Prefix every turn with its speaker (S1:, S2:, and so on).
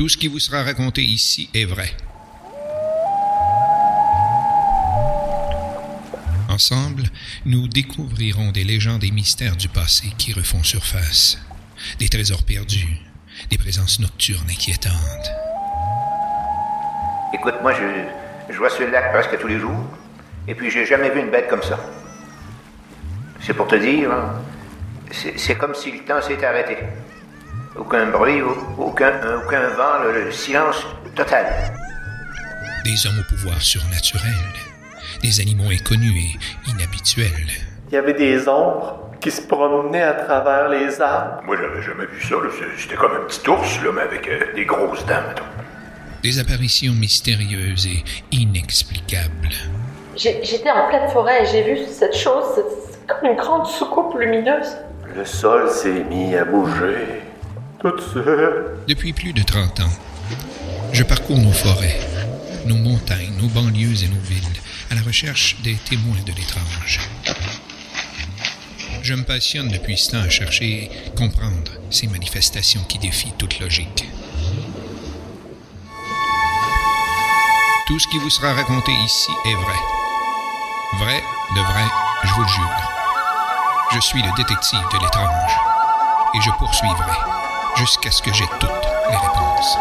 S1: Tout ce qui vous sera raconté ici est vrai. Ensemble, nous découvrirons des légendes et mystères du passé qui refont surface, des trésors perdus, des présences nocturnes inquiétantes.
S2: Écoute, moi, je, je vois ce lac presque tous les jours, et puis j'ai jamais vu une bête comme ça. C'est pour te dire, hein, c'est c'est comme si le temps s'était arrêté. Aucun bruit, au- aucun, aucun vent, le, le silence total.
S1: Des hommes au pouvoir surnaturel, des animaux inconnus et inhabituels.
S3: Il y avait des ombres qui se promenaient à travers les arbres.
S4: Moi, j'avais jamais vu ça. C'était comme un petit ours, là, mais avec euh, des grosses dents, mettons.
S1: Des apparitions mystérieuses et inexplicables.
S5: J'étais en pleine forêt et j'ai vu cette chose, c'est comme une grande soucoupe lumineuse.
S3: Le sol s'est mis à bouger.
S1: Depuis plus de 30 ans, je parcours nos forêts, nos montagnes, nos banlieues et nos villes à la recherche des témoins de l'étrange. Je me passionne depuis ce temps à chercher et comprendre ces manifestations qui défient toute logique. Tout ce qui vous sera raconté ici est vrai. Vrai, de vrai, je vous le jure. Je suis le détective de l'étrange et je poursuivrai jusqu'à ce que j'ai toutes les réponses.